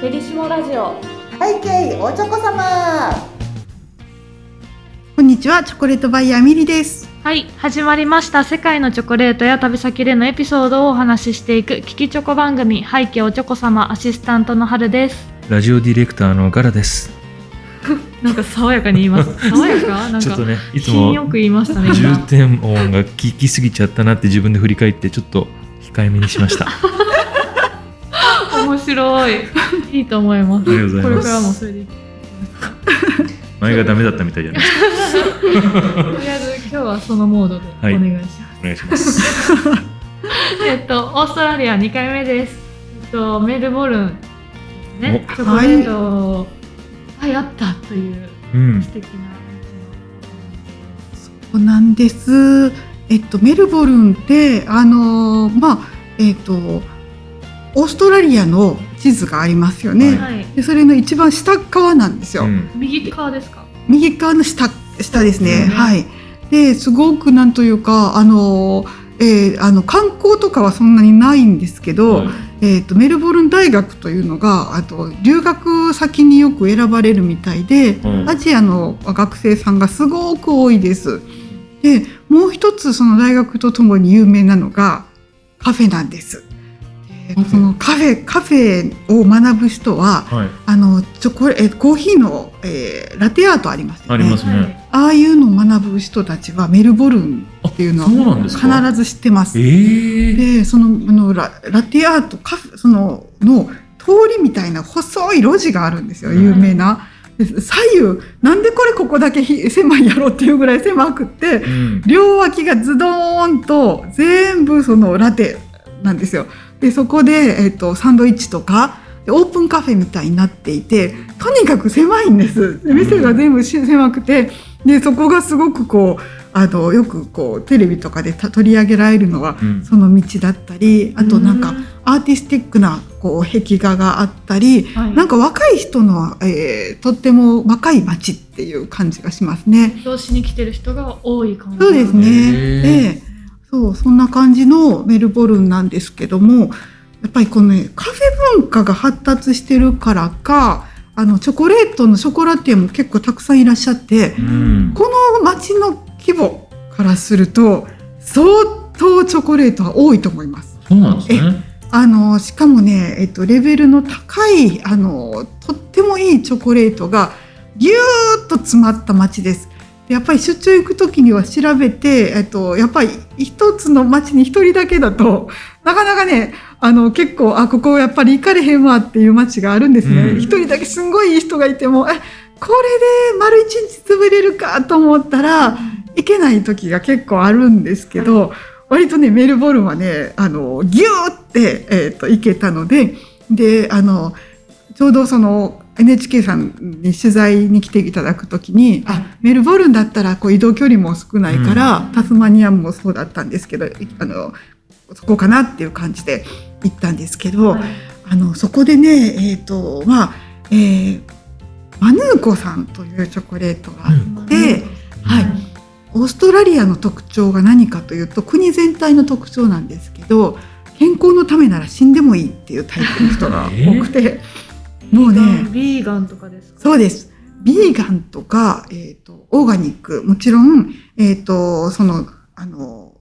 ペリシモラジオ背景おちょこ様こんにちは、チョコレートバイヤーミリです。はい始まりました世界のチョコレートや旅先でのエピソードをお話ししていくキキチョコ番組背景おちょこ様アシスタントの春ですラジオディレクターのガラです。なんか爽やかに言います。爽やか？なんかちょっとね、いつ品よもく言いましたね重今点音が聞きすぎちゃったなって自分で振り返ってちょっと控えめにしました。面白い。いいと思います。ありがとうございます。これからもそれで。いい前がダメだったみたいじゃないですか。とりあえず今日はそのモードでおはい。願いします、お願いします。えっと、オーストラリア2回目です。えっと、メルボルン、ね、おチョコレートをいっぱいあったといううん素。敵なそうなんです。えっと、メルボルンって、あのーまあ、えっと、オーストラリアの地図がありますよね。街。はい。で、それの一番下側なんですよ。うん右側ですか？右側の下、下ですね。うんはい。で、すごくなんというか、あのーえーあの観光とかはそんなにないんですけど、はいえー、とメルボルン大学というのがあと留学先によく選ばれるみたいで、うんアジアの学生さんがすごく多いです。でもう一つその大学とともに有名なのがカフェなんです。でカフェそのカフェカフェを学ぶ人ははい。あのチョコレえコーヒーの、えーラテアートありますよね。ありますね。はい。ああいうのを学ぶ人たちはメルボルンっていうのあそうなんです必かず知ってます。ええ。でそのあのララテアートカフェそのの通りみたいな細い路地があるんですようん有名な。で左右なんでこれここだけひ狭いやろっていうぐらい狭くってうん。両脇がズドーンと全部そのラテなんですよ。でそこで、えっとサンドイッチとかでオープンカフェみたいになっていてとにかく狭いんです。で店が全部し狭くてでそこがすごくこうあのよくこうテレビとかでた取り上げられるのはうんその道だったりあとなんかうアーティスティックなこう壁画があったりはいなんか若い人の、えーとっても若い街っていう感じがしますね。移動しに来てる人が多い感じ。そうですね。で、そうそんな感じのメルボルンなんですけども、やっぱりこの、ね、カフェ文化が発達してるからか、あのチョコレートのショコラティエも結構たくさんいらっしゃって、うん。この街の規模からすると相当チョコレートは多いと思います。そうなんですね。あのしかもね、えっと、レベルの高いあのとってもいいチョコレートがぎゅーっと詰まった街です。でやっぱり出張行く時には調べて、えっと、やっぱり一つの街に一人だけだとなかなかねあの結構あここやっぱり行かれへんわっていう街があるんですね。うん一人だけすんごいいい人がいてもえこれで丸一日潰れるかと思ったら行けない時が結構あるんですけど、割とねメルボルンはねあのギューって、えー、と行けたのでであのちょうどその NHK さんに取材に来ていただく時にあメルボルンだったらこう移動距離も少ないから、タスマニアもそうだったんですけどあのそこかなっていう感じで行ったんですけど、はい。あのそこでねえっ、とまあ、えーマヌーコさんというチョコレートがあって、はい。オーストラリアの特徴が何かというと国全体の特徴なんですけど健康のためなら死んでもいいっていうタイプの人が多くて、もうねビーガンとかですか？そうですビーガンとか、えー、とオーガニックもちろん、えー、とそのあの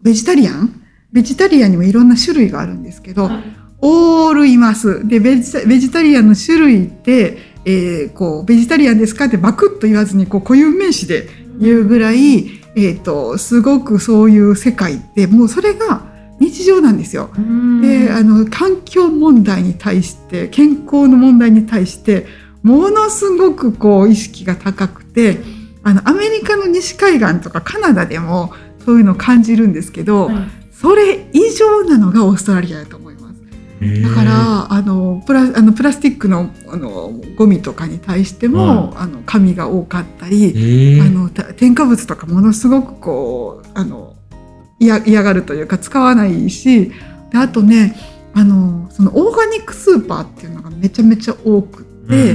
ベジタリアン？ベジタリアンにもいろんな種類があるんですけど、はいオールいます。で、ベジタベジタリアンの種類って、えーこう、ベジタリアンですかってバクッと言わずに、こう、固有名詞で言うぐらい、えっ、と、すごくそういう世界って、もうそれが日常なんですよ。うん。で、あの、環境問題に対して、健康の問題に対して、ものすごくこう、意識が高くて、あの、アメリカの西海岸とかカナダでも、そういうのを感じるんですけど、はい。それ以上なのがオーストラリアだと思います。だからあのプラあのプラスチックのあのゴミとかに対しても、あの紙が多かったり、ええあのた添加物とかものすごくこうあの嫌嫌がるというか使わないしであとねあのそのオーガニックスーパーっていうのがめちゃめちゃ多くって、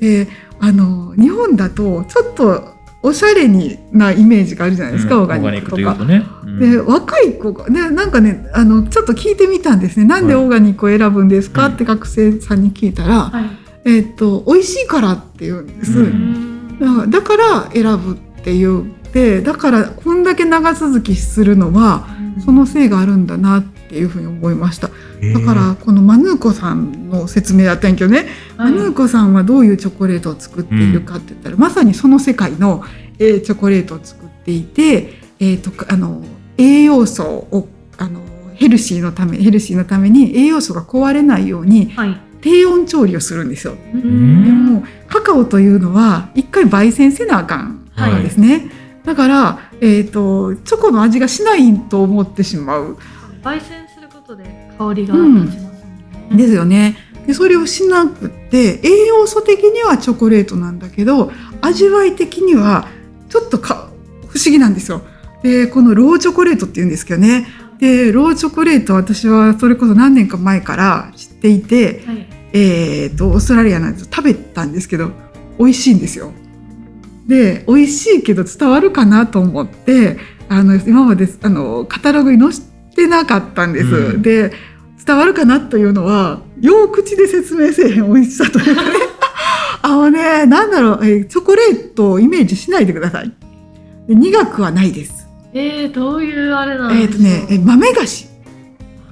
であの日本だとちょっとおしゃれになイメージがあるじゃないですか、うん。オーガニックとか。とね。うん。で若い子が、ね、なんかねあのちょっと聞いてみたんですね。なんではい。オーガニックを選ぶんですか、うんって学生さんに聞いたら、はい。えーっと美味しいからって言うんです、うん。だから選ぶって言ってだからこんだけ長続きするのはそのせいがあるんだなっていうふうに思いました。だからこのマヌーコさんの説明だったんやけどね、はい。マヌーコさんはどういうチョコレートを作っているかって言ったら、まさにその世界の、えーチョコレートを作っていて、えー、とあの栄養素をあのヘルシーのためヘルシーのために栄養素が壊れないようにはい。低温調理をするんですよ。うでんもカカオというのは一回焙煎せなあかんはい。ですね。だから、えー、とチョコの味がしないと思ってしまう焙煎することで香りが立ちますもんねですよね。でそれをしなくって栄養素的にはチョコレートなんだけど味わい的にはちょっとか不思議なんですよ。でこのローチョコレートって言うんですけどねでローチョコレート私はそれこそ何年か前から知っていて、はいえー、とオーストラリアなんです食べたんですけど美味しいんですよ。で美味しいけど伝わるかなと思ってあの今まであのカタログに載してなかったんです。うんで伝わるかなというのはよう口で説明せえへん美味しさというかね あのねなんだろう、えーチョコレートをイメージしないでください。で苦くはないです。えー、どういうあれなんえっ、ですか？とねえ豆菓子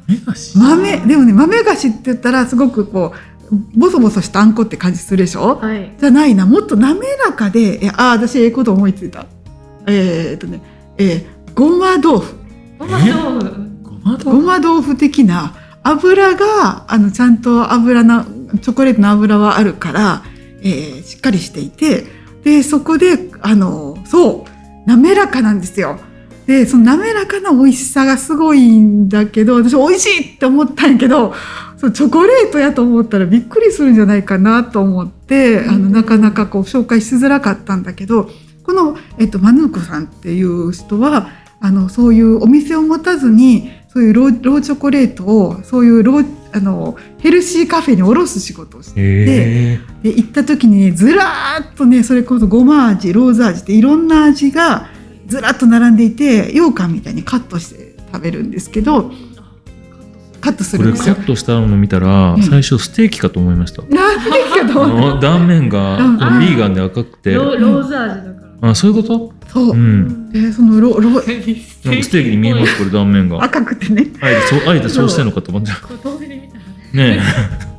豆菓子豆でもね豆菓子って言ったらすごくこうボソボソしたあんこって感じするでしょ、はい。じゃないな。もっと滑らかでえあ私ええこと思いついた。えーっとねえーごま豆腐。ごま豆腐。ごまごま豆腐的な油があのちゃんと油のチョコレートの油はあるから、えーしっかりしていてでそこであのそう滑らかなんですよ。でその滑らかな美味しさがすごいんだけど私美味しいって思ったんやけどそうチョコレートやと思ったらびっくりするんじゃないかなと思ってあのなかなかこう紹介しづらかったんだけどこの、えっと、マヌーコさんっていう人はあのそういうお店を持たずにそういうローローチョコレートをそういうローあのヘルシーカフェに卸す仕事をしてへで行った時にねずらーっとねそれこそごま味ローズ味っていろんな味がずらっと並んでいて羊羹みたいにカットして食べるんですけどカットすこるんですよ。れカットしたの見たらうん。最初ステーキかと思いました。なんでけあどの断面がビーガンで赤くて。ロローズ味だから。あそういうこと？そう。う、ん。でそのロロなんかステーキに見えますこれ断面が。赤くてね。あえてそうあえてそうしてんのかと思っちね。でも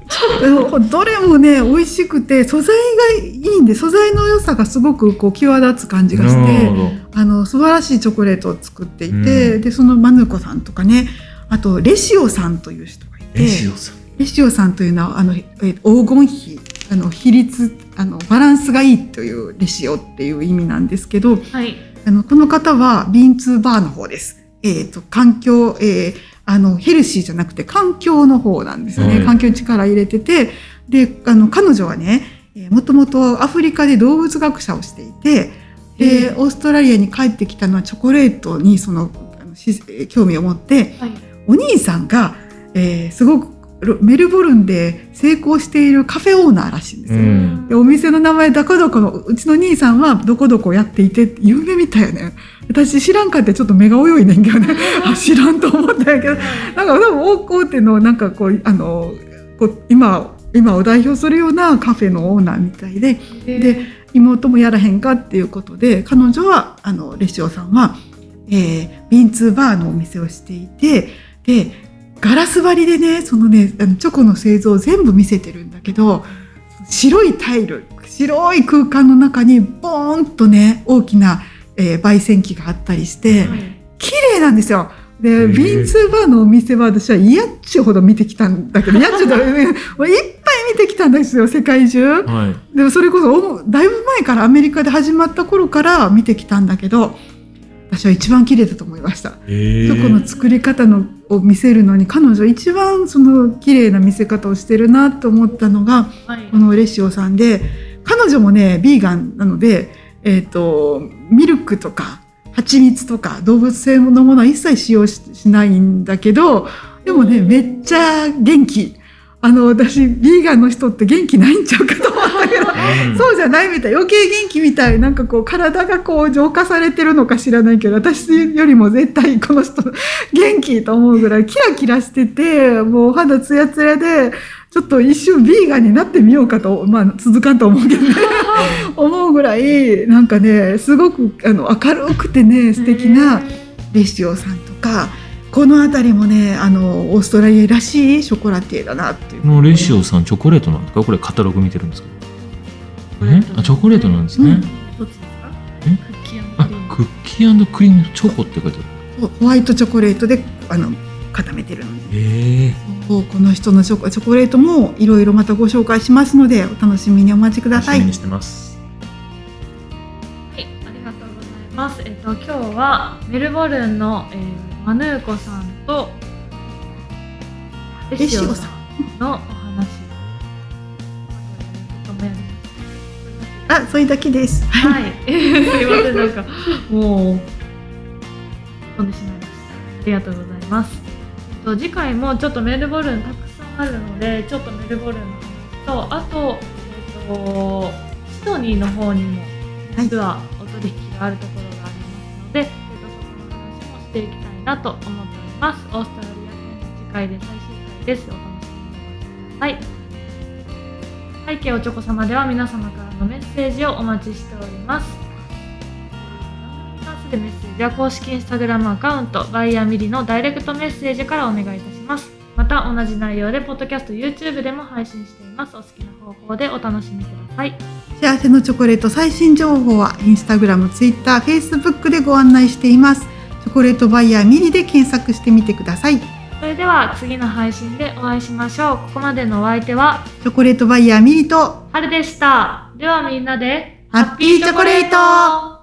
どれもね美味しくて素材がいいんで素材の良さがすごくこう際立つ感じえがしてあの素晴らしいチョコレートを作っていて、うん。でそのマヌーコさんとかねあとレシオさんという人がいてレシオさん。レシオさんというのはあの、えー黄金比あの比率あのバランスがいいというレシオっていう意味なんですけどはい。あのこの方はビーンツーバーの方です。えっ、と環境、えーあのヘルシーじゃなくて環境の方なんですね。はい。環境に力入れててであの彼女はねえーもともとアフリカで動物学者をしていてでオーストラリアに帰ってきたのはチョコレートにその興味を持ってはい。お兄さんが、えーすごくロメルボルンで成功しているカフェオーナーらしいんですよ。うん。でお店の名前どこどこのうちの兄さんはどこどこやっていて有名みたいよね。私知らんかってちょっと目が泳いねんけどね。あ 知らんと思ったんやけど。なんか多分大大手のなんかこうあのこう今今を代表するようなカフェのオーナーみたいで。で妹もやらへんかっていうことで彼女はあのレシオさんは、えービンツーバーのお店をしていてでガラス張りでねそのねあのチョコの製造を全部見せてるんだけど白いタイル白い空間の中にボーンとね大きな、えー焙煎機があったりして綺麗なんですよ。でビンツーバーのお店は私は嫌っちゅうほど見てきたんだけど嫌っちゅうほどもういっぱい見てきたんですよ世界中。はいでもそれこそおだいぶ前からアメリカで始まった頃から見てきたんだけど私は一番綺麗だと思いました。へえチョコの作り方のを見せるのに彼女一番その綺麗な見せ方をしてるなと思ったのがはい。このレシオさんで彼女もねビーガンなので、えー、とミルクとか蜂蜜とか動物性のものは一切使用ししないんだけどでもねめっちゃ元気。あの私ビーガンの人って元気ないんちゃうかと思ったけどうんそうじゃないみたい。余計元気みたい。なんかこう体がこう浄化されてるのか知らないけど私よりも絶対この人元気と思うぐらいキラキラしててもうお肌ツヤツヤでちょっと一瞬ビーガンになってみようかとまあ続かんと思うけどね。思うぐらいなんかねすごくあの明るくてね素敵なレシオさんとかこの辺りもねあのオーストラリアらしいショコラティエだなっていう。このレシオさんチョコレートなんですか？これカタログ見てるんですか。え？あチョコレートなんですね、うん。どっちですか？え？クッキーあクリーム。クッキークリームチョコって書いてある。ホワイトチョコレートであの固めてるので。え。この人のチョコチョコレートもいろいろまたご紹介しますのでお楽しみにお待ちください。楽しみにしてます。はい、ありがとうございます。えっと今日はメルボルンの、えーマヌーコさんとレシオさんのあそれだけですはい、すいませんなんかもう飛んでしまいました。ありがとうございます。と次回もちょっとメルボルンたくさんあるので、ちょっとメルボルンの話とあとえっとシドニーの方にも実はお取引があるところがありますので、えっとそこの話もしていきたいなと思っております。オーストラリア編次回で最終回です。お楽しみにお待ちください。背景おちょこ様では皆様からのメッセージをお待ちしております。番組に関するメッセージは公式インスタグラムアカウントバイヤーミリのダイレクトメッセージからお願いいたします。また同じ内容でポッドキャスト YouTube でも配信しています。お好きな方法でお楽しみください。幸せのチョコレート最新情報はインスタグラム、ツイッター、フェイスブックでご案内していますチョコレートバイヤーミリで検索してみてくださいチそれでは次の配信でお会いしましょう。ここまでのお相手はョコレートバイヤーミリと春でした。ではみんなでハッピーチョコレート。